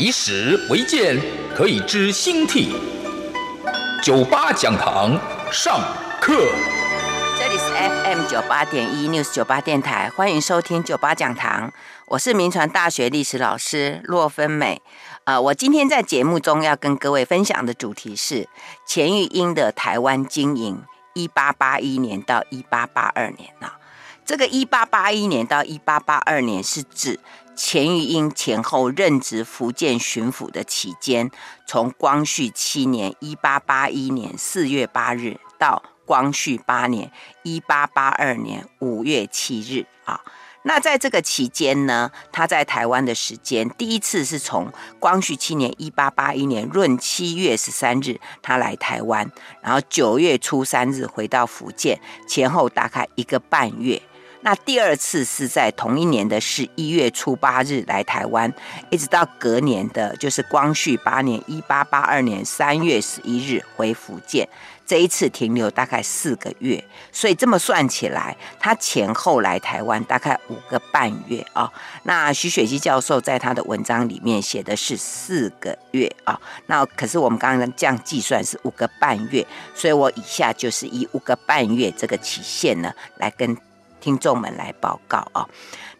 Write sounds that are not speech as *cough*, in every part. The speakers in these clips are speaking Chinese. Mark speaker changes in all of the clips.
Speaker 1: 以史为鉴，可以知兴替。九八讲堂上课。
Speaker 2: 这里是 FM 九八点一 News 九八电台，欢迎收听九八讲堂。我是铭传大学历史老师骆芬美。呃，我今天在节目中要跟各位分享的主题是钱玉英的台湾经营，一八八一年到一八八二年啊。这个一八八一年到一八八二年是指。钱玉英前后任职福建巡抚的期间，从光绪七年（一八八一年）四月八日到光绪八年（一八八二年）五月七日啊。那在这个期间呢，他在台湾的时间，第一次是从光绪七年（一八八一年）闰七月十三日，他来台湾，然后九月初三日回到福建，前后大概一个半月。那第二次是在同一年的十一月初八日来台湾，一直到隔年的，就是光绪八年（一八八二年）三月十一日回福建。这一次停留大概四个月，所以这么算起来，他前后来台湾大概五个半月啊。那徐雪姬教授在他的文章里面写的是四个月啊。那可是我们刚刚这样计算是五个半月，所以我以下就是以五个半月这个期限呢来跟。听众们来报告啊、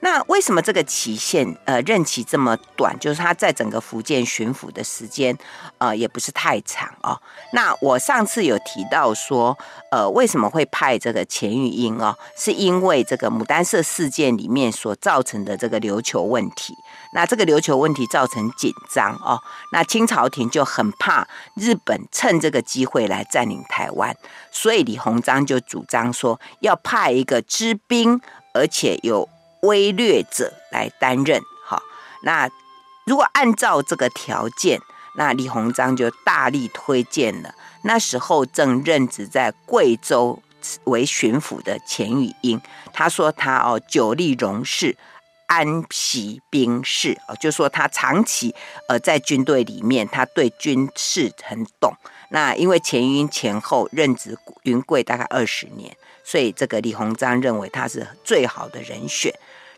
Speaker 2: 那为什么这个期限呃任期这么短？就是他在整个福建巡抚的时间呃也不是太长哦。那我上次有提到说，呃为什么会派这个钱玉英哦？是因为这个牡丹社事件里面所造成的这个琉球问题。那这个琉球问题造成紧张哦，那清朝廷就很怕日本趁这个机会来占领台湾，所以李鸿章就主张说要派一个知兵而且有威略者来担任。哈，那如果按照这个条件，那李鸿章就大力推荐了那时候正任职在贵州为巡抚的钱玉英，他说他哦久历戎事。安习兵事哦，就说他长期呃在军队里面，他对军事很懂。那因为钱玉英前后任职云贵大概二十年，所以这个李鸿章认为他是最好的人选。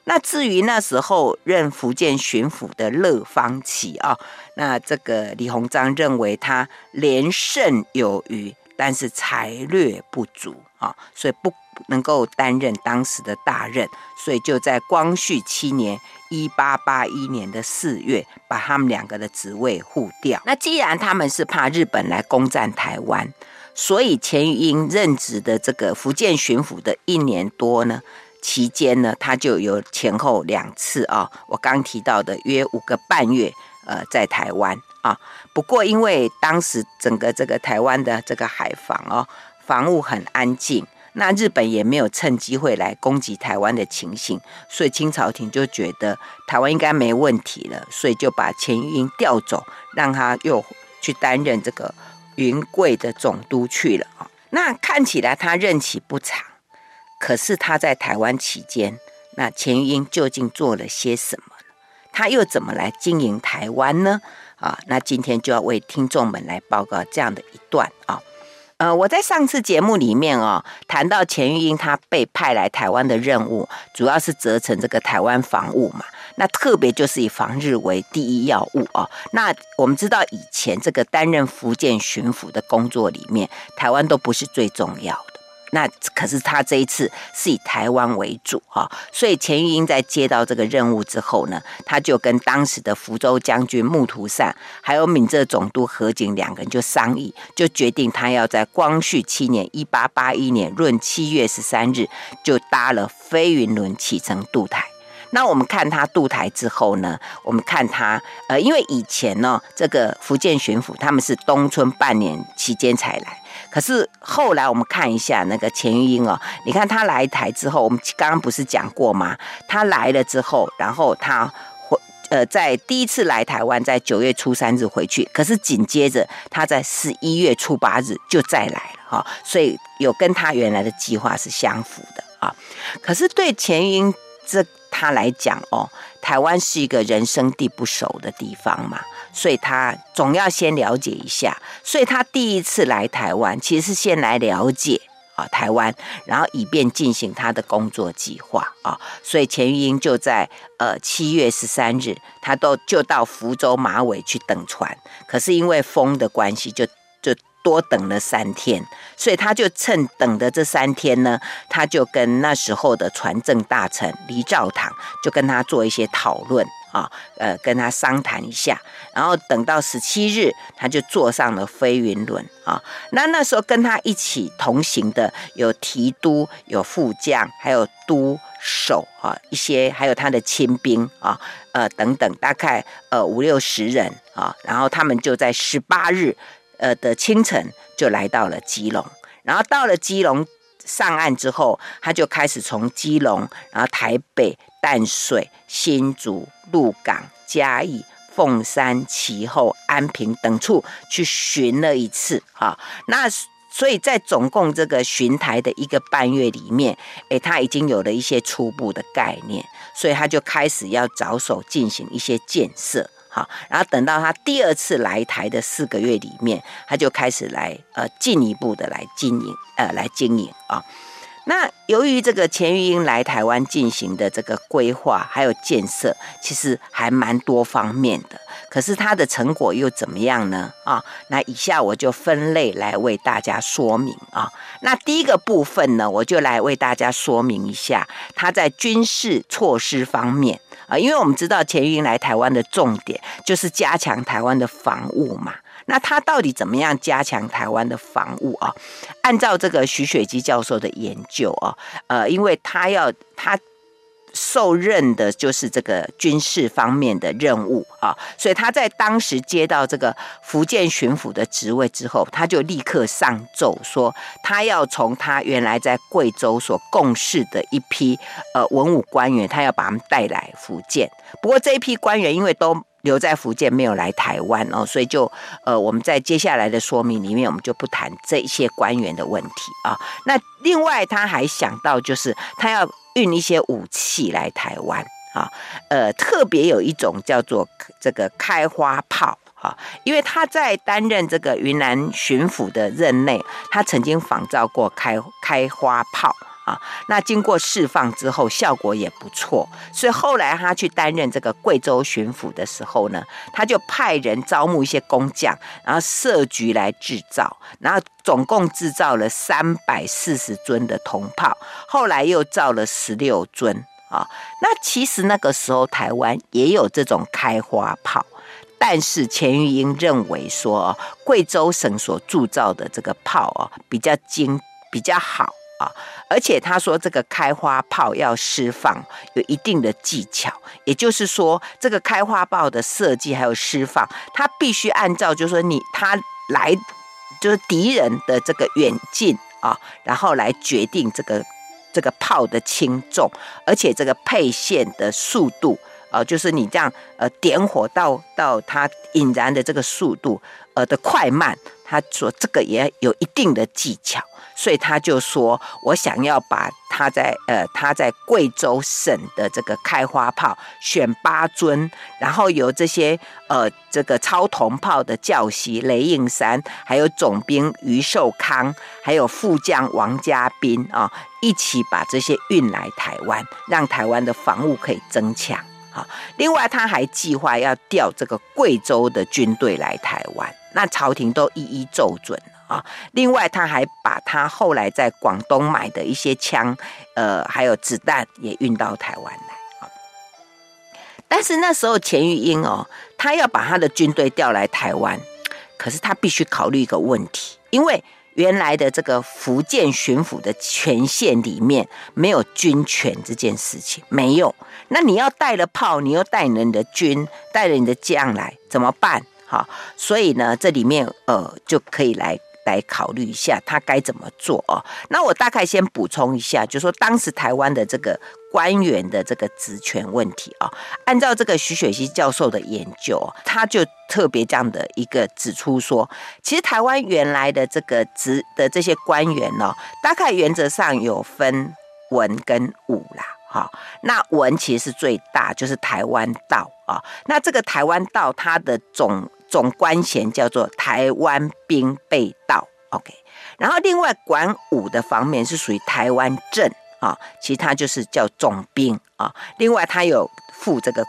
Speaker 2: 那至于那时候任福建巡抚的乐芳启啊，那这个李鸿章认为他连胜有余，但是才略不足啊，所以不。能够担任当时的大任，所以就在光绪七年（一八八一年的四月）把他们两个的职位互调。那既然他们是怕日本来攻占台湾，所以钱玉英任职的这个福建巡抚的一年多呢期间呢，他就有前后两次啊，我刚提到的约五个半月，呃，在台湾啊。不过因为当时整个这个台湾的这个海防哦，防务很安静。那日本也没有趁机会来攻击台湾的情形，所以清朝廷就觉得台湾应该没问题了，所以就把钱玉英调走，让他又去担任这个云贵的总督去了啊。那看起来他任期不长，可是他在台湾期间，那钱玉英究竟做了些什么呢？他又怎么来经营台湾呢？啊，那今天就要为听众们来报告这样的一段啊。呃，我在上次节目里面哦，谈到钱玉英他被派来台湾的任务，主要是责成这个台湾防务嘛。那特别就是以防日为第一要务哦。那我们知道以前这个担任福建巡抚的工作里面，台湾都不是最重要。那可是他这一次是以台湾为主啊，所以钱玉英在接到这个任务之后呢，他就跟当时的福州将军穆图善，还有闽浙总督何景两个人就商议，就决定他要在光绪七年（一八八一年）闰七月十三日就搭了飞云轮启程渡台。那我们看他渡台之后呢，我们看他呃，因为以前呢，这个福建巡抚他们是冬春半年期间才来。可是后来我们看一下那个钱玉英哦，你看他来台之后，我们刚刚不是讲过吗？他来了之后，然后他回呃，在第一次来台湾，在九月初三日回去，可是紧接着他在十一月初八日就再来了哈，所以有跟他原来的计划是相符的啊。可是对钱玉英这他来讲哦，台湾是一个人生地不熟的地方嘛，所以他总要先了解一下，所以他第一次来台湾，其实是先来了解。啊，台湾，然后以便进行他的工作计划啊，所以钱玉英就在呃七月十三日，他都就到福州马尾去等船，可是因为风的关系，就就多等了三天，所以他就趁等的这三天呢，他就跟那时候的船政大臣黎兆堂就跟他做一些讨论。啊，呃，跟他商谈一下，然后等到十七日，他就坐上了飞云轮啊。那那时候跟他一起同行的有提督、有副将，还有督守啊，一些还有他的亲兵啊，呃等等，大概呃五六十人啊。然后他们就在十八日呃的清晨就来到了基隆，然后到了基隆上岸之后，他就开始从基隆，然后台北。淡水、新竹、鹿港、嘉义、凤山、其后、安平等处去巡了一次啊，那所以在总共这个巡台的一个半月里面，诶，他已经有了一些初步的概念，所以他就开始要着手进行一些建设，好，然后等到他第二次来台的四个月里面，他就开始来呃进一步的来经营，呃来经营啊。那由于这个钱玉英来台湾进行的这个规划还有建设，其实还蛮多方面的。可是它的成果又怎么样呢？啊，那以下我就分类来为大家说明啊。那第一个部分呢，我就来为大家说明一下他在军事措施方面啊，因为我们知道钱玉英来台湾的重点就是加强台湾的防务嘛。那他到底怎么样加强台湾的防务啊？按照这个徐雪姬教授的研究啊，呃，因为他要他受任的就是这个军事方面的任务啊，所以他在当时接到这个福建巡抚的职位之后，他就立刻上奏说，他要从他原来在贵州所共事的一批呃文武官员，他要把他们带来福建。不过这一批官员因为都留在福建没有来台湾哦，所以就呃，我们在接下来的说明里面，我们就不谈这一些官员的问题啊。那另外他还想到，就是他要运一些武器来台湾啊，呃，特别有一种叫做这个开花炮啊，因为他在担任这个云南巡抚的任内，他曾经仿造过开开花炮。啊那经过释放之后，效果也不错，所以后来他去担任这个贵州巡抚的时候呢，他就派人招募一些工匠，然后设局来制造，然后总共制造了三百四十尊的铜炮，后来又造了十六尊啊。那其实那个时候台湾也有这种开花炮，但是钱玉英认为说，贵州省所铸造的这个炮啊比较精，比较好。啊，而且他说这个开花炮要释放有一定的技巧，也就是说，这个开花炮的设计还有释放，它必须按照就是说你他来就是敌人的这个远近啊，然后来决定这个这个炮的轻重，而且这个配线的速度呃，就是你这样呃点火到到它引燃的这个速度呃的快慢，他说这个也有一定的技巧。所以他就说，我想要把他在呃他在贵州省的这个开花炮选八尊，然后由这些呃这个超铜炮的教习雷应山，还有总兵余寿康，还有副将王家斌啊，一起把这些运来台湾，让台湾的防务可以增强啊。另外，他还计划要调这个贵州的军队来台湾，那朝廷都一一奏准。啊，另外他还把他后来在广东买的一些枪，呃，还有子弹也运到台湾来。但是那时候钱玉英哦，他要把他的军队调来台湾，可是他必须考虑一个问题，因为原来的这个福建巡抚的权限里面没有军权这件事情，没有。那你要带了炮，你又带了你的军，带了你的将来怎么办？好，所以呢，这里面呃就可以来。来考虑一下他该怎么做哦。那我大概先补充一下，就说当时台湾的这个官员的这个职权问题啊，按照这个徐雪溪教授的研究，他就特别这样的一个指出说，其实台湾原来的这个职的这些官员呢，大概原则上有分文跟武啦，哈，那文其实是最大，就是台湾道啊，那这个台湾道它的总总官衔叫做台湾兵备道，OK，然后另外管武的方面是属于台湾镇。啊，其他就是叫总兵啊。另外，他有附这个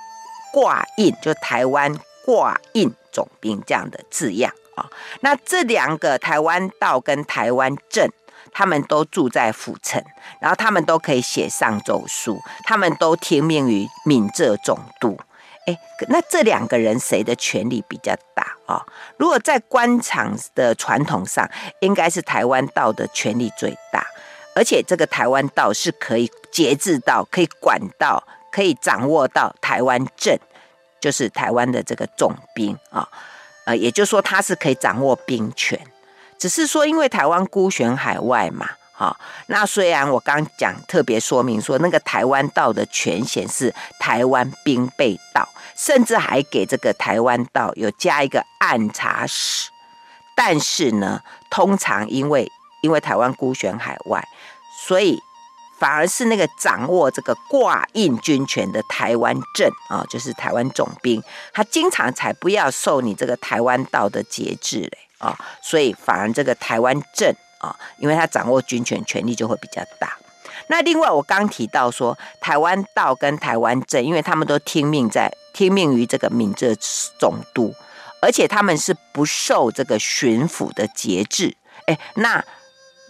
Speaker 2: 挂印，就台湾挂印总兵这样的字样啊。那这两个台湾道跟台湾镇，他们都住在府城，然后他们都可以写上奏书，他们都听命于闽浙总督。哎，那这两个人谁的权力比较大啊？如果在官场的传统上，应该是台湾道的权力最大。而且这个台湾道是可以节制到、可以管到、可以掌握到台湾镇，就是台湾的这个总兵啊，呃，也就是说他是可以掌握兵权，只是说因为台湾孤悬海外嘛，啊，那虽然我刚讲特别说明说那个台湾道的权限是台湾兵备道，甚至还给这个台湾道有加一个按察使，但是呢，通常因为因为台湾孤悬海外，所以反而是那个掌握这个挂印军权的台湾镇啊，就是台湾总兵，他经常才不要受你这个台湾道的节制嘞啊，所以反而这个台湾镇啊，因为他掌握军权，权力就会比较大。那另外我刚提到说，台湾道跟台湾镇，因为他们都听命在听命于这个闽浙总督，而且他们是不受这个巡抚的节制，哎，那。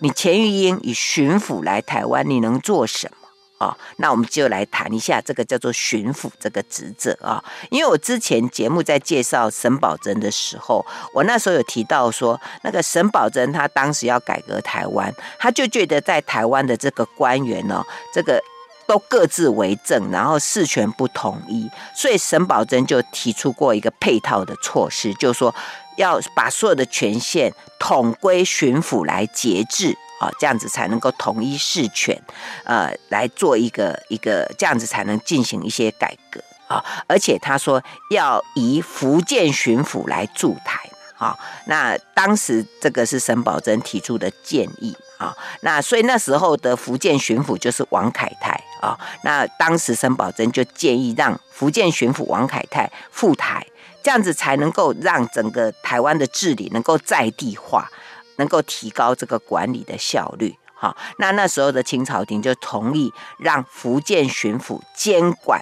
Speaker 2: 你钱玉英以巡抚来台湾，你能做什么啊？那我们就来谈一下这个叫做巡抚这个职责啊。因为我之前节目在介绍沈葆桢的时候，我那时候有提到说，那个沈葆桢他当时要改革台湾，他就觉得在台湾的这个官员呢，这个都各自为政，然后事权不统一，所以沈葆桢就提出过一个配套的措施，就是说。要把所有的权限统归巡抚来节制啊，这样子才能够统一事权，呃，来做一个一个这样子才能进行一些改革啊。而且他说要以福建巡抚来驻台啊。那当时这个是沈葆桢提出的建议啊。那所以那时候的福建巡抚就是王凯泰啊。那当时沈葆桢就建议让福建巡抚王凯泰赴台。这样子才能够让整个台湾的治理能够在地化，能够提高这个管理的效率。好，那那时候的清朝廷就同意让福建巡抚监管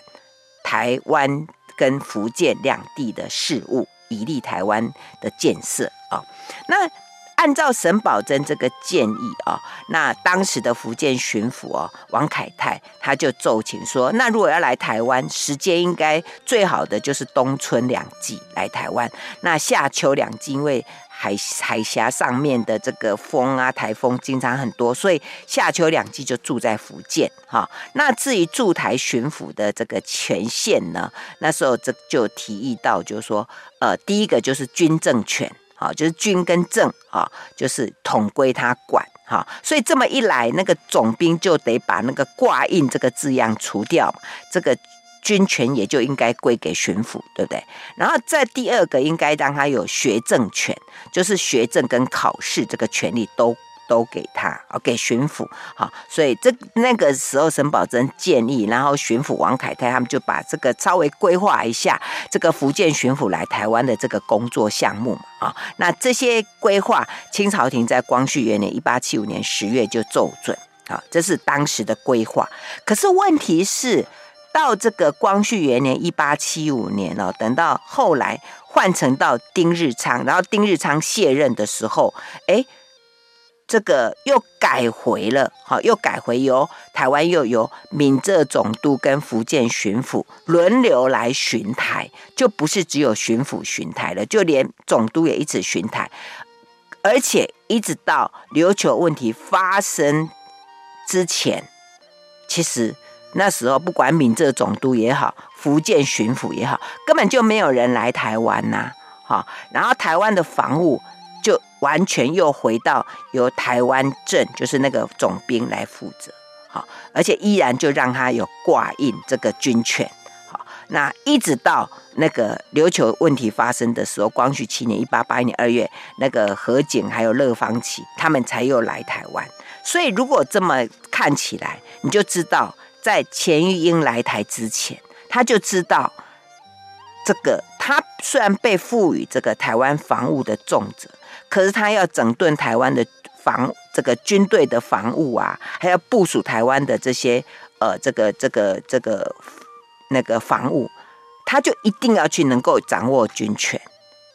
Speaker 2: 台湾跟福建两地的事务，以利台湾的建设啊。那按照沈葆桢这个建议啊，那当时的福建巡抚哦，王凯泰他就奏请说，那如果要来台湾，时间应该最好的就是冬春两季来台湾，那夏秋两季因为海海峡上面的这个风啊，台风经常很多，所以夏秋两季就住在福建哈。那至于驻台巡抚的这个权限呢，那时候这就提议到，就是说，呃，第一个就是军政权。好，就是军跟政啊，就是统归他管哈，所以这么一来，那个总兵就得把那个挂印这个字样除掉，这个军权也就应该归给巡抚，对不对？然后再第二个，应该让他有学政权，就是学政跟考试这个权利都。都给他啊，给巡抚好，所以这那个时候沈葆桢建议，然后巡抚王凯泰他们就把这个稍微规划一下，这个福建巡抚来台湾的这个工作项目啊，那这些规划，清朝廷在光绪元年一八七五年十月就奏准啊，这是当时的规划。可是问题是，到这个光绪元年一八七五年哦，等到后来换成到丁日昌，然后丁日昌卸任的时候，哎。这个又改回了，好，又改回由台湾又由闽浙总督跟福建巡抚轮流来巡台，就不是只有巡抚巡台了，就连总督也一直巡台，而且一直到琉球问题发生之前，其实那时候不管闽浙总督也好，福建巡抚也好，根本就没有人来台湾呐，好，然后台湾的防务。就完全又回到由台湾镇，就是那个总兵来负责，好，而且依然就让他有挂印这个军权，好，那一直到那个琉球问题发生的时候，光绪七年一八八一年二月，那个何景还有乐方祺他们才又来台湾，所以如果这么看起来，你就知道在钱玉英来台之前，他就知道这个他虽然被赋予这个台湾防务的重责。可是他要整顿台湾的防这个军队的防务啊，还要部署台湾的这些呃这个这个这个那个防务，他就一定要去能够掌握军权，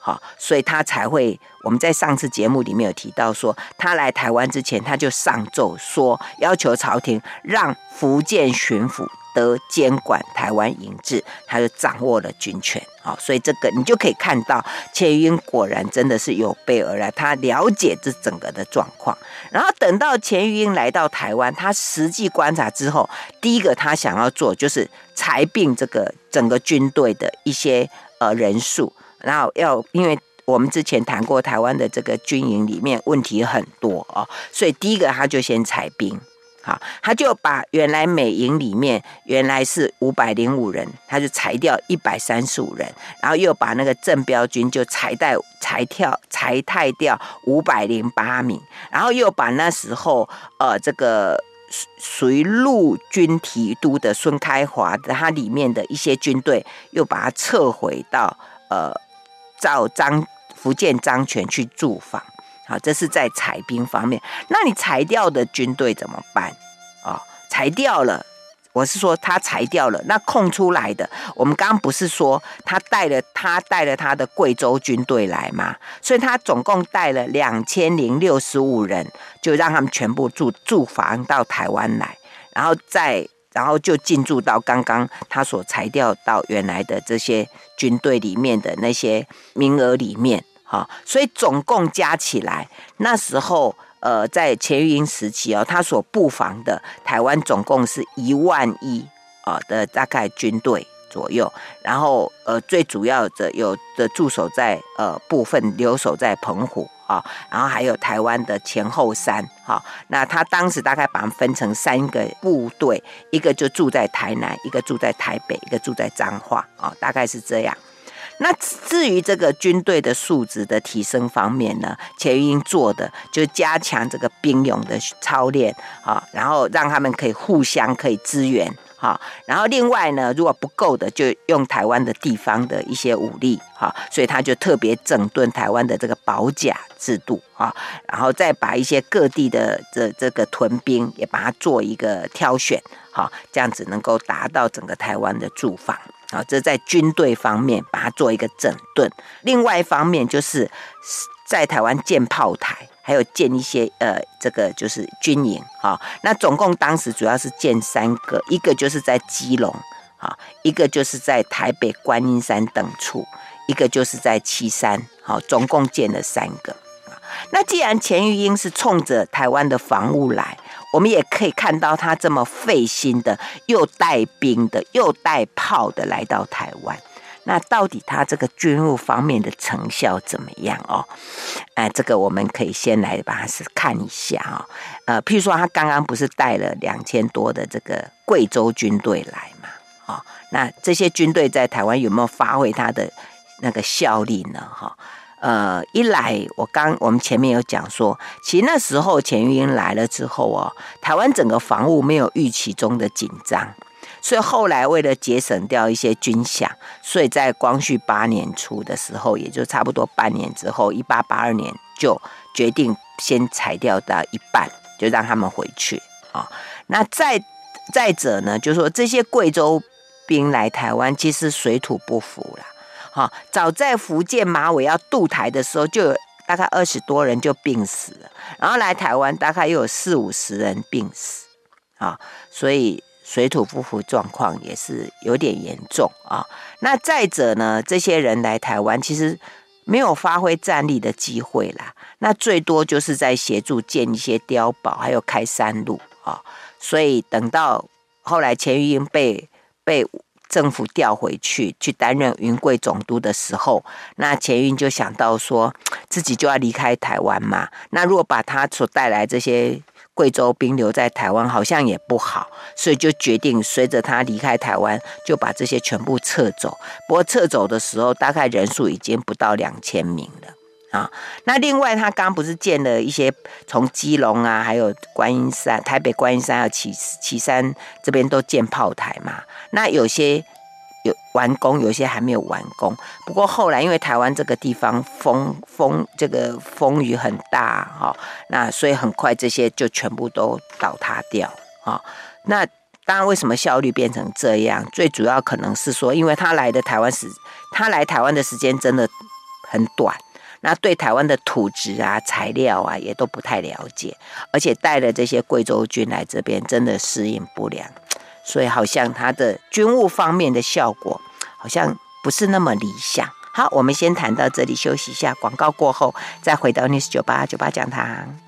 Speaker 2: 好，所以他才会我们在上次节目里面有提到说，他来台湾之前他就上奏说，要求朝廷让福建巡抚。得监管台湾营制，他就掌握了军权，好，所以这个你就可以看到，钱玉英果然真的是有备而来，他了解这整个的状况。然后等到钱玉英来到台湾，他实际观察之后，第一个他想要做就是裁并这个整个军队的一些呃人数，然后要因为我们之前谈过台湾的这个军营里面问题很多哦，所以第一个他就先裁兵。好，他就把原来美营里面原来是五百零五人，他就裁掉一百三十五人，然后又把那个镇标军就裁带裁跳裁汰掉五百零八名，然后又把那时候呃这个属于陆军提督的孙开华的他里面的一些军队又把它撤回到呃赵张福建漳泉去驻防。好，这是在裁兵方面。那你裁掉的军队怎么办？啊、哦，裁掉了，我是说他裁掉了。那空出来的，我们刚刚不是说他带了他带了他的贵州军队来吗？所以他总共带了两千零六十五人，就让他们全部驻驻防到台湾来，然后再然后就进驻到刚刚他所裁掉到原来的这些军队里面的那些名额里面。啊，所以总共加起来，那时候呃，在钱玉英时期哦，他所布防的台湾总共是一万一啊的大概军队左右，然后呃，最主要的有的驻守在呃部分留守在澎湖啊，然后还有台湾的前后山哈，那他当时大概把它分成三个部队，一个就住在台南，一个住在台北，一个住在彰化啊，大概是这样。那至于这个军队的素质的提升方面呢，钱玉英做的就加强这个兵勇的操练啊，然后让他们可以互相可以支援哈，然后另外呢，如果不够的，就用台湾的地方的一些武力哈，所以他就特别整顿台湾的这个保甲制度啊，然后再把一些各地的这这个屯兵也把它做一个挑选哈，这样子能够达到整个台湾的驻防。啊，这在军队方面把它做一个整顿，另外一方面就是在台湾建炮台，还有建一些呃，这个就是军营啊。那总共当时主要是建三个，一个就是在基隆啊，一个就是在台北观音山等处，一个就是在旗山，好，总共建了三个。那既然钱玉英是冲着台湾的防务来。我们也可以看到他这么费心的，又带兵的，又带炮的来到台湾。那到底他这个军务方面的成效怎么样哦？哎，这个我们可以先来把它是看一下啊。呃，譬如说他刚刚不是带了两千多的这个贵州军队来嘛？哦，那这些军队在台湾有没有发挥他的那个效力呢？哈？呃，一来我刚我们前面有讲说，其实那时候钱玉英来了之后哦，台湾整个防务没有预期中的紧张，所以后来为了节省掉一些军饷，所以在光绪八年初的时候，也就差不多半年之后，一八八二年就决定先裁掉到一半，就让他们回去啊、那再再者呢，就是说这些贵州兵来台湾，其实水土不服了。哈，早在福建马尾要渡台的时候，就有大概二十多人就病死了，然后来台湾大概又有四五十人病死，啊，所以水土不服状况也是有点严重啊。那再者呢，这些人来台湾其实没有发挥战力的机会啦，那最多就是在协助建一些碉堡，还有开山路啊。所以等到后来钱玉英被被政府调回去去担任云贵总督的时候，那钱玉就想到说 *tsk* 自己就要离开台湾嘛。那如果把他所带来这些贵州兵留在台湾，好像也不好，所以就决定随着他离开台湾，就把这些全部撤走。不过撤走的时候，大概人数已经不到两千名了。啊，那另外他刚不是建了一些从基隆啊，还有观音山、台北观音山还有旗旗山这边都建炮台嘛？那有些有完工，有些还没有完工。不过后来因为台湾这个地方风风这个风雨很大哈，那所以很快这些就全部都倒塌掉啊。那当然为什么效率变成这样？最主要可能是说，因为他来的台湾时，他来台湾的时间真的很短。那对台湾的土质啊、材料啊，也都不太了解，而且带了这些贵州军来这边，真的适应不良，所以好像它的军务方面的效果，好像不是那么理想。好，我们先谈到这里，休息一下，广告过后再回到 News 九八九八讲堂。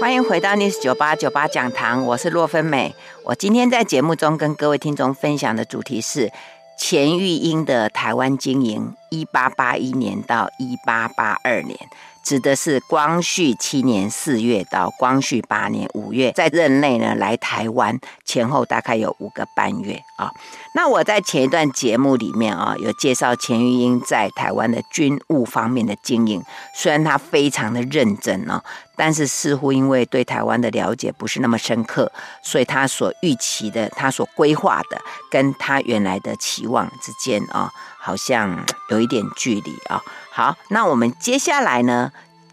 Speaker 2: 欢迎回到 News 九八九八讲堂，我是洛芬美。我今天在节目中跟各位听众分享的主题是钱玉英的台湾经营，一八八一年到一八八二年。指的是光绪七年四月到光绪八年五月，在任内呢，来台湾前后大概有五个半月啊。那我在前一段节目里面啊，有介绍钱玉英在台湾的军务方面的经营，虽然他非常的认真哦，但是似乎因为对台湾的了解不是那么深刻，所以他所预期的、他所规划的，跟他原来的期望之间啊，好像有一点距离啊。好，那我们接下来呢，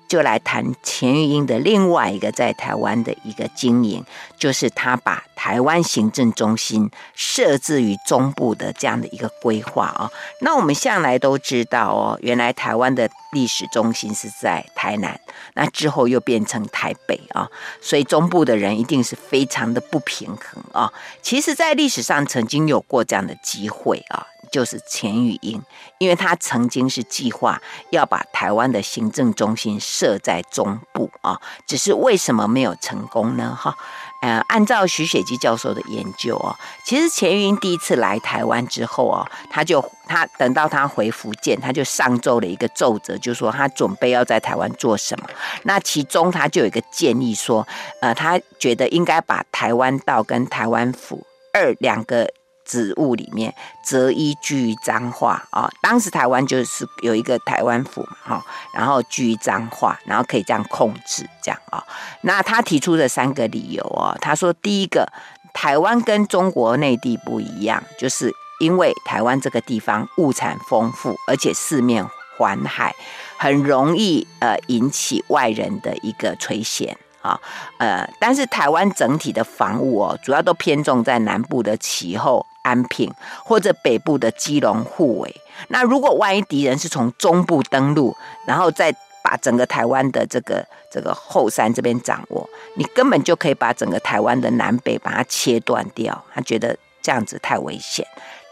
Speaker 2: 就来谈钱玉英的另外一个在台湾的一个经营，就是他把台湾行政中心设置于中部的这样的一个规划啊。那我们向来都知道哦，原来台湾的历史中心是在台南，那之后又变成台北啊，所以中部的人一定是非常的不平衡啊。其实，在历史上曾经有过这样的机会啊。就是钱玉英，因为他曾经是计划要把台湾的行政中心设在中部啊，只是为什么没有成功呢？哈，呃，按照徐雪姬教授的研究哦，其实钱玉英第一次来台湾之后哦，他就他等到他回福建，他就上奏了一个奏折，就说他准备要在台湾做什么。那其中他就有一个建议说，呃，他觉得应该把台湾道跟台湾府二两个。植物里面择一居于彰化啊，当时台湾就是有一个台湾府嘛，哈，然后居于彰化，然后可以这样控制这样啊。那他提出的三个理由哦，他说第一个，台湾跟中国内地不一样，就是因为台湾这个地方物产丰富，而且四面环海，很容易呃引起外人的一个垂涎。啊，呃，但是台湾整体的防务哦，主要都偏重在南部的其后、安平，或者北部的基隆、护卫。那如果万一敌人是从中部登陆，然后再把整个台湾的这个这个后山这边掌握，你根本就可以把整个台湾的南北把它切断掉。他觉得这样子太危险。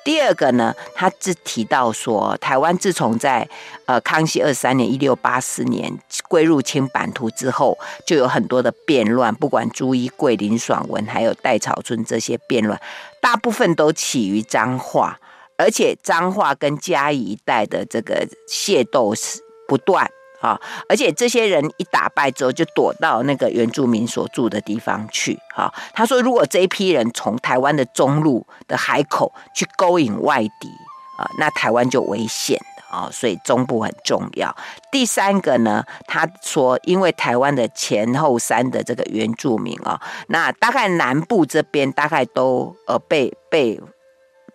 Speaker 2: 第二个呢，他只提到说，台湾自从在呃康熙二三年（一六八四年）归入清版图之后，就有很多的变乱，不管朱一贵、林爽文，还有戴草春这些变乱，大部分都起于彰化，而且彰化跟嘉义一带的这个械斗是不断。啊！而且这些人一打败之后，就躲到那个原住民所住的地方去。哈，他说，如果这一批人从台湾的中路的海口去勾引外敌啊，那台湾就危险了啊！所以中部很重要。第三个呢，他说，因为台湾的前后山的这个原住民啊，那大概南部这边大概都呃被被。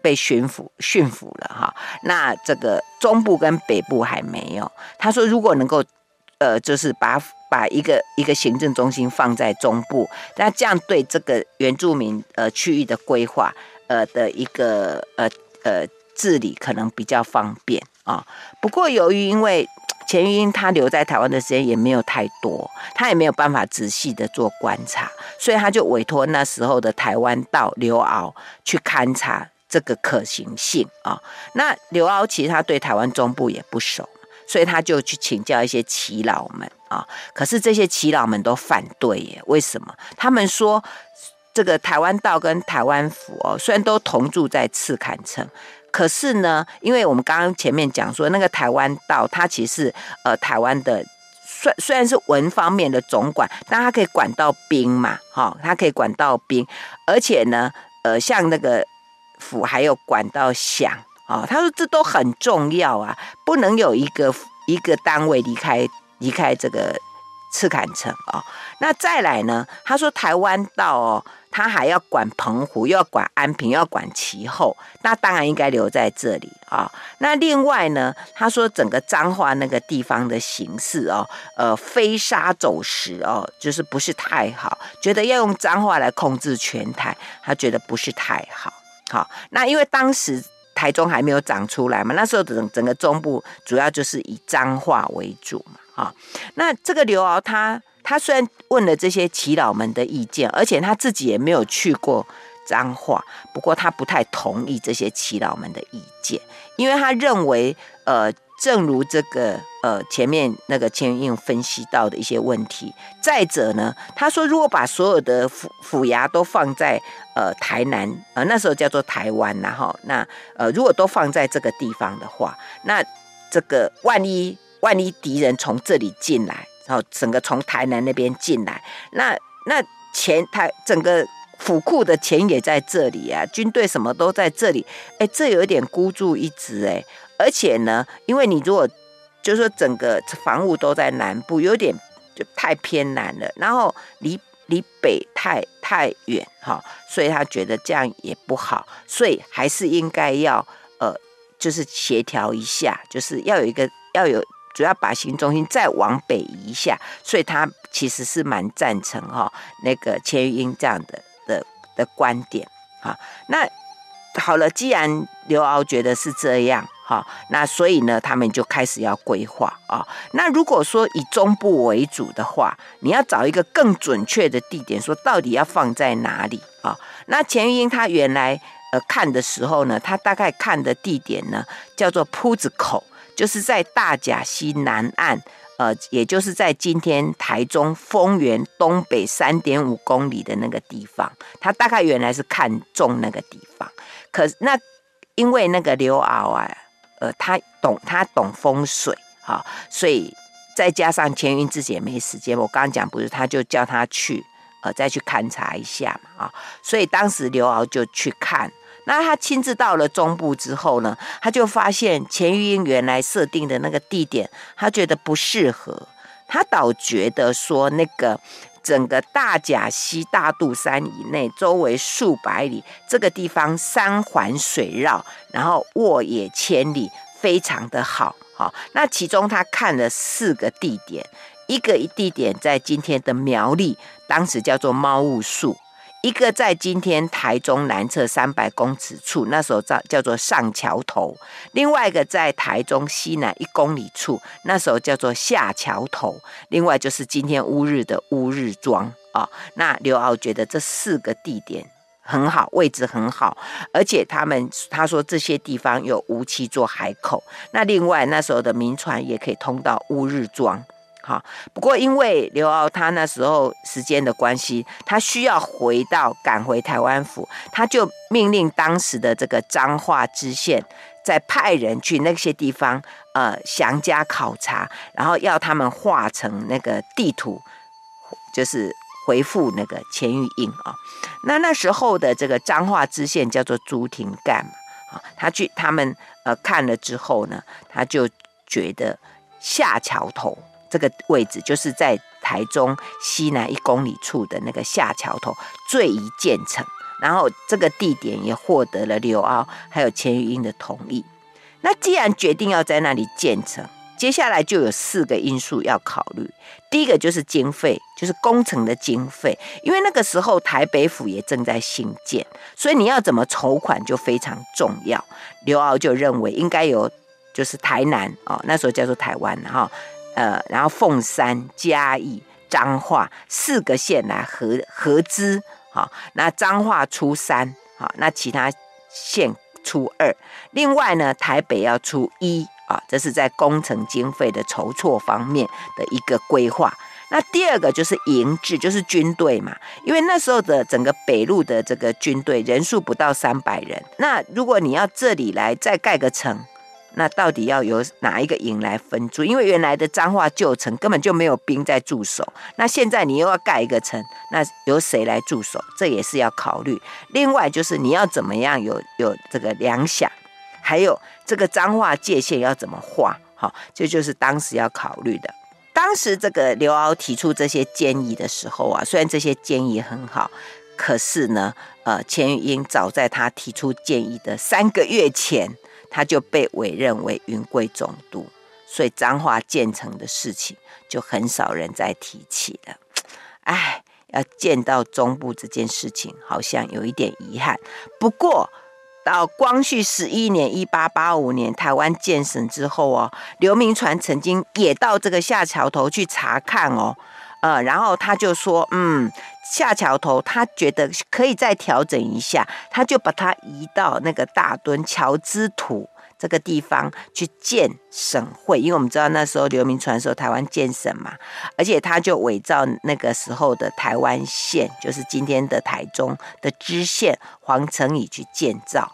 Speaker 2: 被驯服驯服了哈，那这个中部跟北部还没有。他说，如果能够，呃，就是把把一个一个行政中心放在中部，那这样对这个原住民呃区域的规划呃的一个呃呃治理可能比较方便啊。不过由于因为钱玉英他留在台湾的时间也没有太多，他也没有办法仔细的做观察，所以他就委托那时候的台湾道刘遨去勘察。这个可行性啊，那刘遨其实他对台湾中部也不熟，所以他就去请教一些耆老们啊。可是这些耆老们都反对耶，为什么？他们说这个台湾道跟台湾府哦，虽然都同住在赤坎城，可是呢，因为我们刚刚前面讲说，那个台湾道它其实呃台湾的。虽虽然是文方面的总管，但他可以管到兵嘛，哈，他可以管到兵，而且呢，呃，像那个府还有管到响，啊，他说这都很重要啊，不能有一个一个单位离开离开这个赤坎城啊。那再来呢，他说台湾道哦。他还要管澎湖，又要管安平，又要管其后，那当然应该留在这里啊、哦。那另外呢，他说整个彰化那个地方的形势哦，呃，飞沙走石哦，就是不是太好，觉得要用彰化来控制全台，他觉得不是太好。好、那因为当时台中还没有长出来嘛，那时候整整个中部主要就是以彰化为主嘛。啊、那这个刘敖他。他虽然问了这些祈老们的意见，而且他自己也没有去过彰化，不过他不太同意这些祈老们的意见，因为他认为，呃，正如这个呃前面那个钱云英分析到的一些问题，再者呢，他说如果把所有的府府衙都放在呃台南，呃那时候叫做台湾然后，那呃如果都放在这个地方的话，那这个万一万一敌人从这里进来。然后整个从台南那边进来，那那钱台整个府库的钱也在这里啊，军队什么都在这里，哎，这有点孤注一掷哎，而且呢，因为你如果就是说整个防务都在南部，有点就太偏南了，然后离离北太太远哈，所以他觉得这样也不好，所以还是应该要呃，就是协调一下，就是要有一个要有。主要把行中心再往北移一下，所以他其实是蛮赞成哈那个钱云英这样的的的观点哈。那好了，既然刘敖觉得是这样好，那所以呢，他们就开始要规划啊。那如果说以中部为主的话，你要找一个更准确的地点，说到底要放在哪里啊？那钱玉英他原来呃看的时候呢，他大概看的地点呢叫做铺子口。就是在大甲溪南岸，呃，也就是在今天台中丰原东北三点五公里的那个地方，他大概原来是看中那个地方，可那因为那个刘遨啊，呃，他懂他懂风水哈，所以再加上钱云自己也没时间，我刚刚讲不是，他就叫他去，呃，再去勘察一下嘛啊，所以当时刘敖就去看。那他亲自到了中部之后呢，他就发现钱云英原来设定的那个地点，他觉得不适合。他倒觉得说，那个整个大甲溪大肚山以内，周围数百里，这个地方山环水绕，然后沃野千里，非常的好。好，那其中他看了四个地点，一个一地点在今天的苗栗，当时叫做猫雾树。一个在今天台中南侧三百公尺处，那时候叫叫做上桥头；另外一个在台中西南一公里处，那时候叫做下桥头。另外就是今天乌日的乌日庄啊。那刘遨觉得这四个地点很好，位置很好，而且他们他说这些地方有梧栖做海口。那另外那时候的民船也可以通到乌日庄。好，不过因为刘遨他那时候时间的关系，他需要回到赶回台湾府，他就命令当时的这个彰化知县，再派人去那些地方，呃，详加考察，然后要他们画成那个地图，就是回复那个钱玉英啊。那那时候的这个彰化知县叫做朱廷干嘛，啊，他去他们呃看了之后呢，他就觉得下桥头。这个位置就是在台中西南一公里处的那个下桥头，最宜建成。然后这个地点也获得了刘敖还有钱玉英的同意。那既然决定要在那里建成，接下来就有四个因素要考虑。第一个就是经费，就是工程的经费，因为那个时候台北府也正在兴建，所以你要怎么筹款就非常重要。刘敖就认为应该由就是台南哦，那时候叫做台湾哈。呃，然后凤山、嘉义、彰化四个县来合合资，好，那彰化出三，好，那其他县出二，另外呢，台北要出一，啊，这是在工程经费的筹措方面的一个规划。那第二个就是营制，就是军队嘛，因为那时候的整个北路的这个军队人数不到三百人，那如果你要这里来再盖个城，那到底要由哪一个营来分驻？因为原来的彰化旧城根本就没有兵在驻守，那现在你又要盖一个城，那由谁来驻守？这也是要考虑。另外就是你要怎么样有有这个粮饷，还有这个彰化界限要怎么画？好，这就是当时要考虑的。当时这个刘敖提出这些建议的时候啊，虽然这些建议很好，可是呢，呃，钱玉英早在他提出建议的三个月前，他就被委任为云贵总督，所以彰化建成的事情就很少人再提起了。哎，要见到中部这件事情，好像有一点遗憾。不过，到光绪十一年（一八八五年），台湾建省之后哦，刘铭传曾经也到这个下桥头去查看哦，呃，然后他就说，嗯，下桥头他觉得可以再调整一下，他就把它移到那个大墩桥之土这个地方去建省会，因为我们知道那时候刘铭传说台湾建省嘛，而且他就伪造那个时候的台湾县，就是今天的台中的知县黄承禕去建造，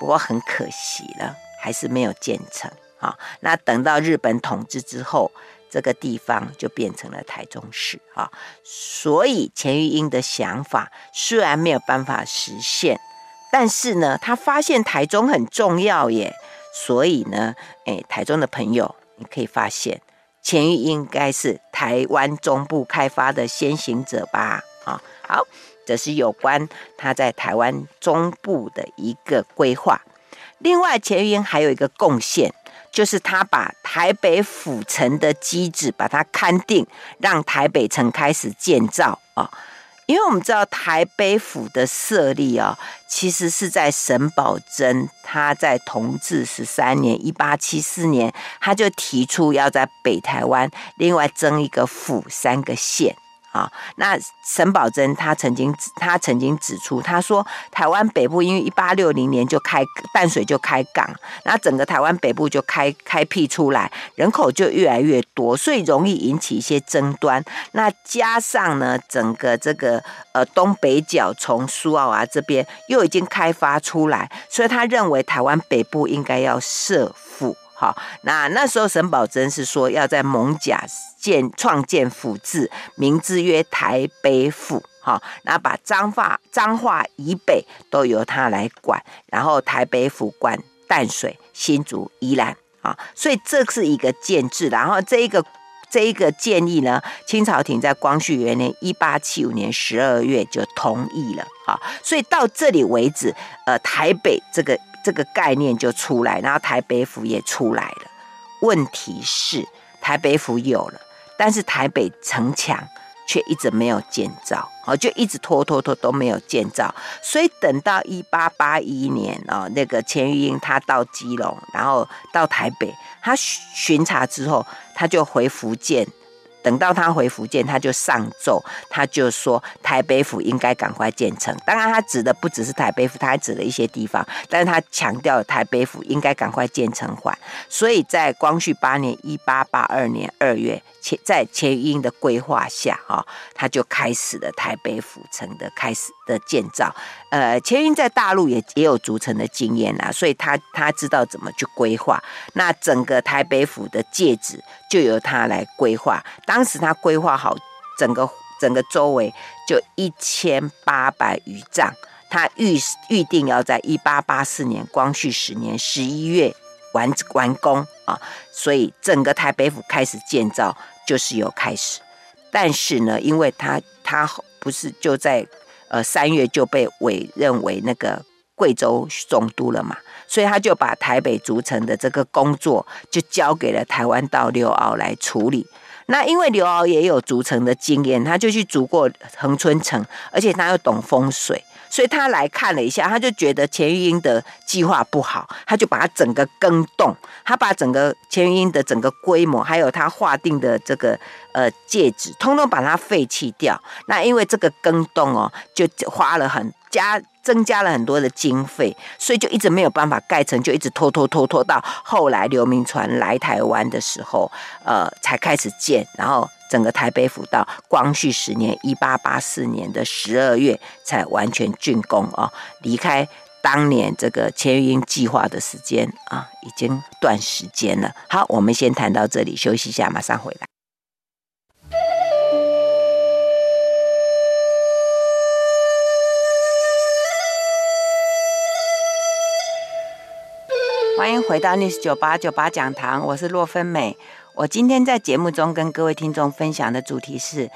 Speaker 2: 不过很可惜了，还是没有建成啊。那等到日本统治之后，这个地方就变成了台中市啊。所以钱玉英的想法虽然没有办法实现，但是呢，他发现台中很重要耶。所以呢，诶，台中的朋友，你可以发现，钱玉英应该是台湾中部开发的先行者吧？啊，好，这是有关他在台湾中部的一个规划。另外，钱玉英还有一个贡献，就是他把台北府城的机制把它勘定，让台北城开始建造啊。因为我们知道台北府的设立啊，其实是在沈葆桢他在同治十三年（一八七四年），他就提出要在北台湾另外增一个府三个县。啊，那沈葆桢他曾经他曾经指出，他说台湾北部因为一八六零年就开淡水就开港，那整个台湾北部就开开辟出来，人口就越来越多，所以容易引起一些争端。那加上呢，整个这个呃东北角从苏澳啊这边又已经开发出来，所以他认为台湾北部应该要设府。好，那那时候沈葆桢是说要在艋舺建创建府治，名字曰台北府。好，那把彰化彰化以北都由他来管，然后台北府管淡水、新竹、宜兰。啊，所以这是一个建制。然后这一个这一个建议呢，清朝廷在光绪元年一八七五年十二月就同意了。好，所以到这里为止，呃，台北这个。这个概念就出来，然后台北府也出来了。问题是台北府有了，但是台北城墙却一直没有建造，哦，就一直拖拖拖都没有建造。所以等到一八八一年哦，那个钱玉英他到基隆，然后到台北，他巡查之后，他就回福建。等到他回福建，他就上奏，他就说台北府应该赶快建成。当然，他指的不只是台北府，他还指了一些地方，但是他强调台北府应该赶快建成还。所以在光绪八年（一八八二年二月），在钱玉英的规划下，哈，他就开始了台北府城的开始的建造。呃，钱玉英在大陆也也有筑城的经验啦，所以他他知道怎么去规划。那整个台北府的界址就由他来规划。当当时他规划好整个整个周围就一千八百余丈，他预预定要在一八八四年光绪十年十一月完完工啊，所以整个台北府开始建造就是有开始，但是呢，因为他他不是就在呃三月就被委任为那个贵州总督了嘛，所以他就把台北竹城的这个工作就交给了台湾道刘迟来处理。那因为刘迟也有竹城的经验，他就去竹过恒春城，而且他又懂风水，所以他来看了一下，他就觉得钱玉英的计划不好，他就把他整个更动，他把整个钱玉英的整个规模，还有他划定的这个呃界址，通通把它废弃掉。那因为这个更动哦，就花了很加增加了很多的经费，所以就一直没有办法盖成，就一直拖拖拖拖到后来刘铭传来台湾的时候，呃，才开始建，然后整个台北府到光绪十年一八八四年的十二月才完全竣工哦，离开当年这个钱玉英计划的时间啊，已经段时间了。好，我们先谈到这里，休息一下，马上回来。欢迎回到 News 九八九八讲堂，我是洛芬美。我今天在节目中跟各位听众分享的主题是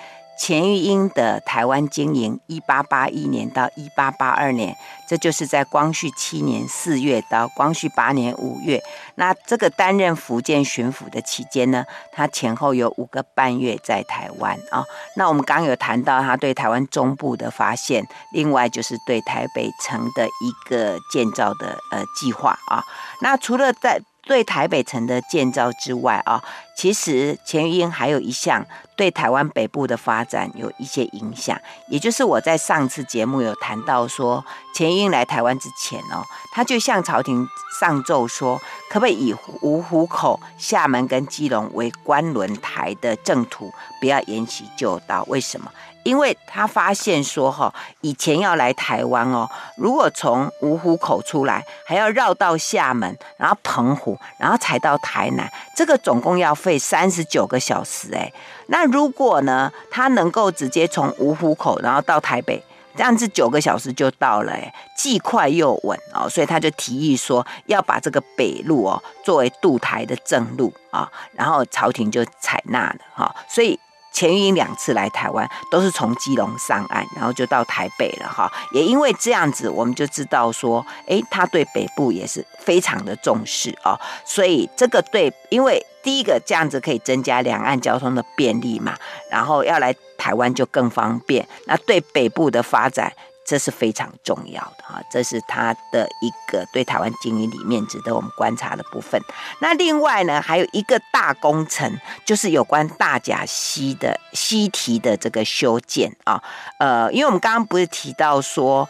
Speaker 2: 钱玉英的台湾经营，一八八一年到一八八二年，这就是在光绪七年四月到光绪八年五月。那这个担任福建巡抚的期间呢，他前后有五个半月在台湾啊。那我们刚刚有谈到他对台湾中部的发现，另外就是对台北城的一个建造的呃计划啊。那除了在对台北城的建造之外啊，其实钱玉英还有一项对台湾北部的发展有一些影响，也就是我在上次节目有谈到说，钱玉英来台湾之前哦，他就向朝廷上奏说，可不可以以五湖口、厦门跟基隆为关轮台的正途，不要沿袭旧道？为什么？因为他发现说，哈，以前要来台湾哦，如果从芜湖口出来，还要绕到厦门，然后澎湖，然后才到台南，这个总共要费三十九个小时。哎，那如果呢，他能够直接从芜湖口，然后到台北，这样子九个小时就到了，哎，既快又稳哦，所以他就提议说，要把这个北路哦作为渡台的正路啊，然后朝廷就采纳了哈，所以。钱玉英两次来台湾，都是从基隆上岸，然后就到台北了哈。也因为这样子，我们就知道说，诶，他对北部也是非常的重视哦。所以这个对，因为第一个这样子可以增加两岸交通的便利嘛，然后要来台湾就更方便。那对北部的发展。这是非常重要的啊，这是他的一个对台湾经营里面值得我们观察的部分。那另外呢，还有一个大工程，就是有关大甲溪的溪堤的这个修建啊。呃，因为我们刚刚不是提到说，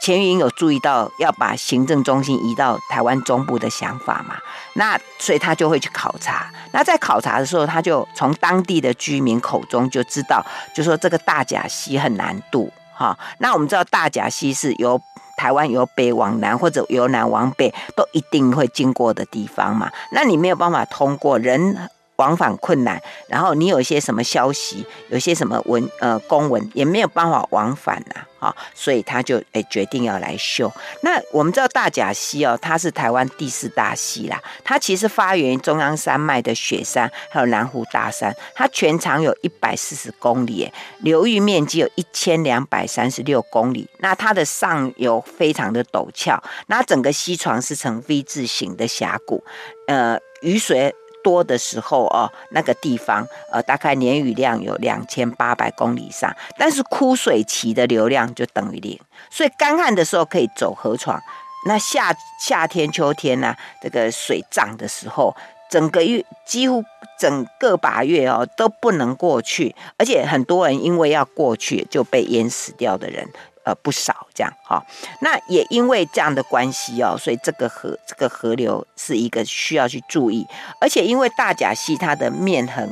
Speaker 2: 钱云有注意到要把行政中心移到台湾中部的想法嘛？那所以他就会去考察。那在考察的时候，他就从当地的居民口中就知道，就说这个大甲溪很难渡。好，那我们知道大甲溪是由台湾由北往南或者由南往北都一定会经过的地方嘛？那你没有办法通过，人往返困难，然后你有一些什么消息，有些什么文呃公文也没有办法往返呐、啊。好，所以他就诶、决定要来修。那我们知道大甲溪哦，它是台湾第四大溪啦。它其实发源于中央山脉的雪山，还有南湖大山。它全长有一百四十公里，流域面积有一千两百三十六公里。那它的上游非常的陡峭，那整个溪床是呈 V 字形的峡谷，呃，雨水。多的时候哦，那个地方呃，大概年雨量有两千八百公里以上，但是枯水期的流量就等于零，所以干旱的时候可以走河床，那夏夏天、秋天呢、啊，这个水涨的时候，整个月几乎整个把月哦都不能过去，而且很多人因为要过去就被淹死掉的人。呃，不少这样哈、那也因为这样的关系哦，所以这个河这个河流是一个需要去注意，而且因为大甲溪它的面很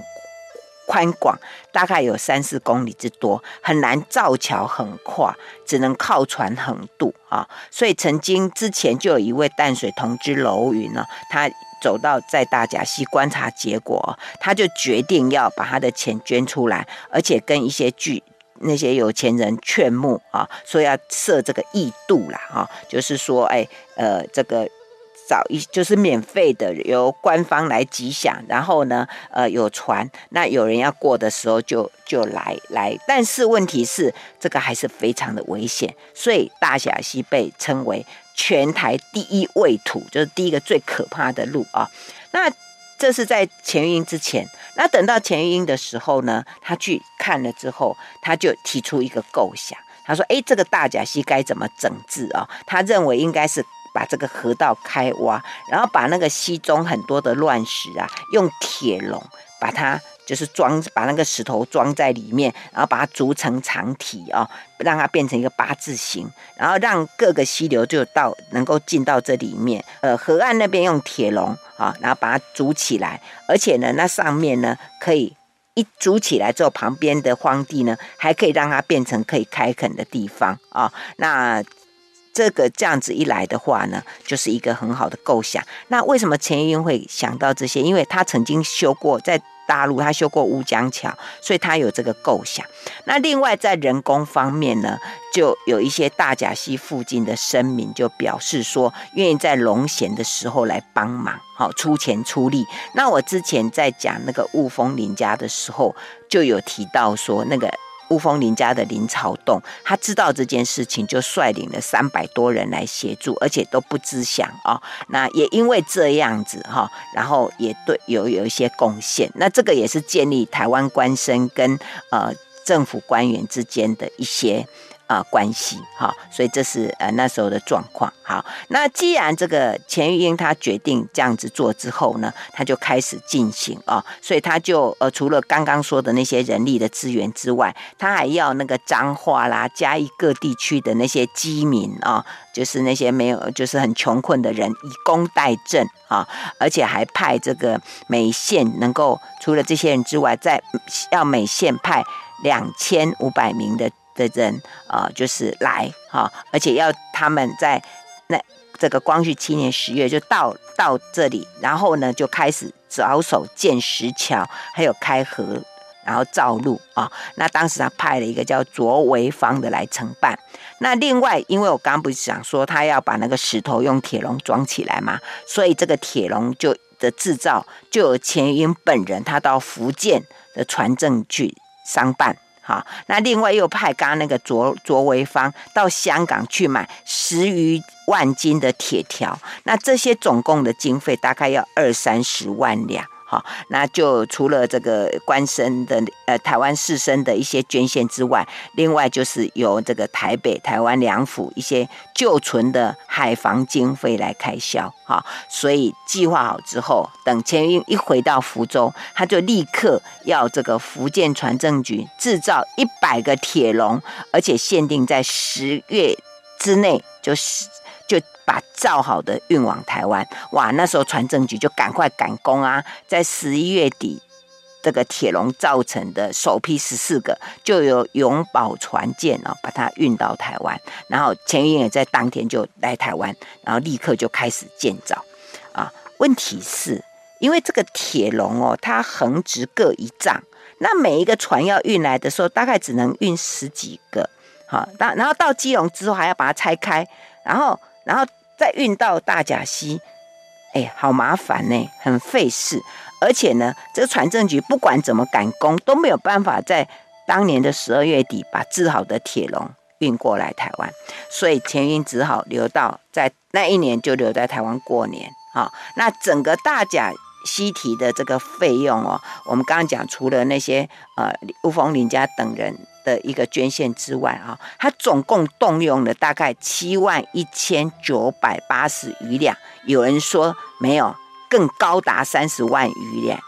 Speaker 2: 宽广，大概有三四公里之多，很难造桥横跨，只能靠船横渡啊、所以曾经之前就有一位淡水同知楼云呢，他走到在大甲溪观察，结果他就决定要把他的钱捐出来，而且跟一些剧。那些有钱人劝募啊，说要设这个义渡啦，哈，就是说，哎，呃，这个找一就是免费的，由官方来吉祥，然后呢，呃，有船，那有人要过的时候就就来来，但是问题是这个还是非常的危险，所以大甲溪被称为全台第一畏途，就是第一个最可怕的路啊，那。这是在钱玉英之前，那等到钱玉英的时候呢，他去看了之后，他就提出一个构想，他说：“哎，这个大甲溪该怎么整治啊？”他认为应该是把这个河道开挖，然后把那个溪中很多的乱石啊，用铁笼把它就是装把那个石头装在里面，然后把它筑成长体啊、哦，让它变成一个八字形，然后让各个溪流就到能够进到这里面。呃，河岸那边用铁笼啊，然后把它组起来，而且呢，那上面呢可以一组起来之后，旁边的荒地呢还可以让它变成可以开垦的地方啊、那这个这样子一来的话呢，就是一个很好的构想。那为什么钱玉英会想到这些？因为他曾经修过在大陆，他修过乌江桥，所以他有这个构想。那另外在人工方面呢，就有一些大甲溪附近的生民就表示说，愿意在农闲的时候来帮忙，好出钱出力。那我之前在讲那个雾峰林家的时候，就有提到说那个。雾峰林家的林朝栋，他知道这件事情，就率领了三百多人来协助，而且都不知晓啊、哦。那也因为这样子哈、然后也对有有一些贡献。那这个也是建立台湾官绅跟呃政府官员之间的一些。啊，关系哈，所以这是呃那时候的状况。好，那既然这个钱玉英他决定这样子做之后呢，他就开始进行啊，所以他就呃除了刚刚说的那些人力的资源之外，他还要那个彰化啦、嘉义各地区的那些饥民啊，就是那些没有就是很穷困的人，以工代赈啊，而且还派这个每县能够除了这些人之外，再要每县派两千五百名的。的人啊、就是来哈，而且要他们在那这个光绪七年十月就到到这里，然后呢就开始着手建石桥，还有开河，然后造路啊。那当时他派了一个叫卓维芳的来承办。那另外，因为我刚不是讲说他要把那个石头用铁笼装起来嘛，所以这个铁笼就的制造就有钱云本人，他到福建的船政去商办。好，那另外又派刚刚那个卓卓维芳到香港去买十余万斤的铁条，那这些总共的经费大概要二三十万两。好，那就除了这个官绅的呃台湾士绅的一些捐献之外，另外就是由这个台北台湾两府一些旧存的海防经费来开销。好，所以计划好之后，等钱运一回到福州，他就立刻要这个福建船政局制造一百个铁笼，而且限定在十月之内，就是。把造好的运往台湾，哇！那时候船政局就赶快赶工啊，在十一月底，这个铁笼造成的首批十四个，就由永保船舰啊把它运到台湾，然后钱玉英也在当天就来台湾，然后立刻就开始建造啊。问题是，因为这个铁笼哦，它横直各一丈，那每一个船要运来的时候，大概只能运十几个，好，那然后到基隆之后还要把它拆开，然后。然后再运到大甲溪，哎，好麻烦呢，很费事。而且呢，这个船政局不管怎么赶工，都没有办法在当年的十二月底把制好的铁笼运过来台湾，所以钱玉英只好留到在那一年就留在台湾过年。好，那整个大甲溪堤的这个费用哦，我们刚刚讲，除了那些呃吴峰林家等人。的一个捐献之外啊，他总共动用了大概七万一千九百八十余两，有人说没有，更高达三十万余两，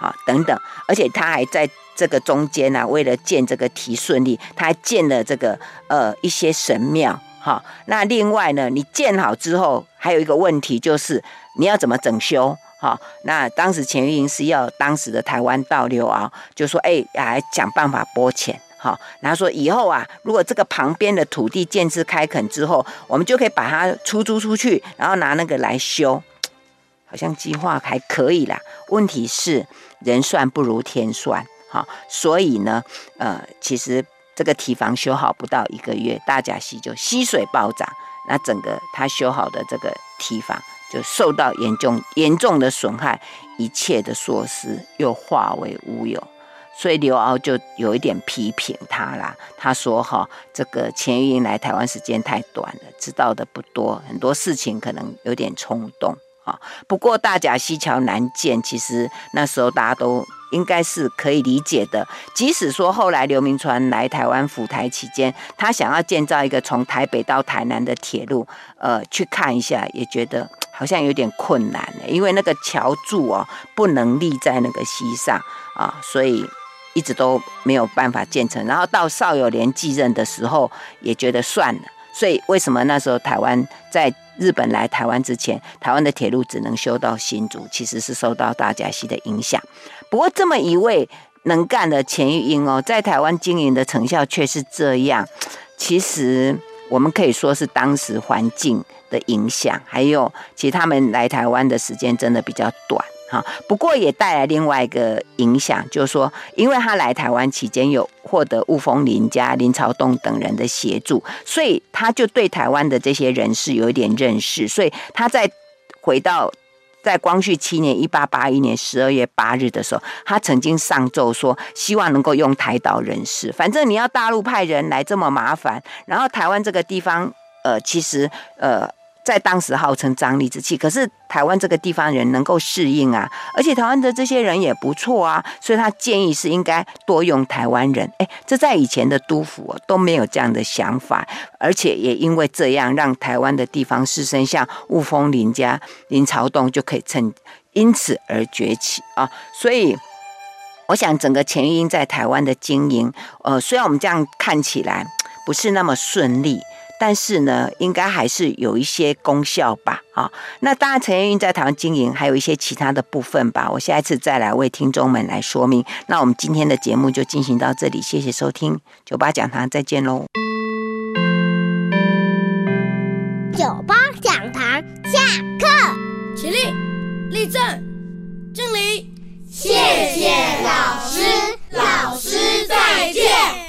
Speaker 2: 啊等等，而且他还在这个中间呢、为了建这个提顺利，他还建了这个呃一些神庙，哈，那另外呢，你建好之后，还有一个问题就是你要怎么整修，哈，那当时钱玉英是要当时的台湾道刘啊就说，哎，来想办法拨钱。好，然后说以后啊，如果这个旁边的土地建制开垦之后，我们就可以把它出租出去，然后拿那个来修，好像计划还可以啦。问题是人算不如天算，哈，所以呢，呃，其实这个堤防修好不到一个月，大甲溪就溪水暴涨，那整个他修好的这个堤防就受到严重严重的损害，一切的措施又化为乌有。所以刘敖就有一点批评他啦。他说：“哈，这个钱玉英来台湾时间太短了，知道的不多，很多事情可能有点冲动啊。不过大甲溪桥难建，其实那时候大家都应该是可以理解的。即使说后来刘铭传来台湾府台期间，他想要建造一个从台北到台南的铁路，呃，去看一下，也觉得好像有点困难了，因为那个桥柱哦不能立在那个溪上啊，所以一直都没有办法建成。然后到邵友莲继任的时候，也觉得算了。所以为什么那时候台湾在日本来台湾之前，台湾的铁路只能修到新竹，其实是受到大甲溪的影响。不过这么一位能干的钱玉英哦，在台湾经营的成效却是这样。其实我们可以说是当时环境的影响，还有其实他们来台湾的时间真的比较短哈。不过也带来另外一个影响，就是说，因为他来台湾期间有获得雾峰林家、林朝栋等人的协助，所以他就对台湾的这些人士有一点认识，所以他在回到。在光绪七年（一八八一年）十二月八日的时候，他曾经上奏说，希望能够用台岛人士。反正你要大陆派人来这么麻烦，然后台湾这个地方，呃，其实，呃。在当时号称张力之气，可是台湾这个地方人能够适应啊，而且台湾的这些人也不错啊，所以他建议是应该多用台湾人。哎，这在以前的督府都没有这样的想法，而且也因为这样，让台湾的地方士绅像雾峰林家、林朝栋就可以趁因此而崛起啊。所以，我想整个钱玉英在台湾的经营，呃，虽然我们这样看起来不是那么顺利。但是呢，应该还是有一些功效吧？啊，那当然，陈燕韵在堂经营，还有一些其他的部分吧。我下一次再来为听众们来说明。那我们今天的节目就进行到这里，谢谢收听，酒吧讲堂再见喽。
Speaker 3: 酒吧讲堂下课，
Speaker 4: 起立，立正，敬礼，
Speaker 3: 谢谢老师，老师再见。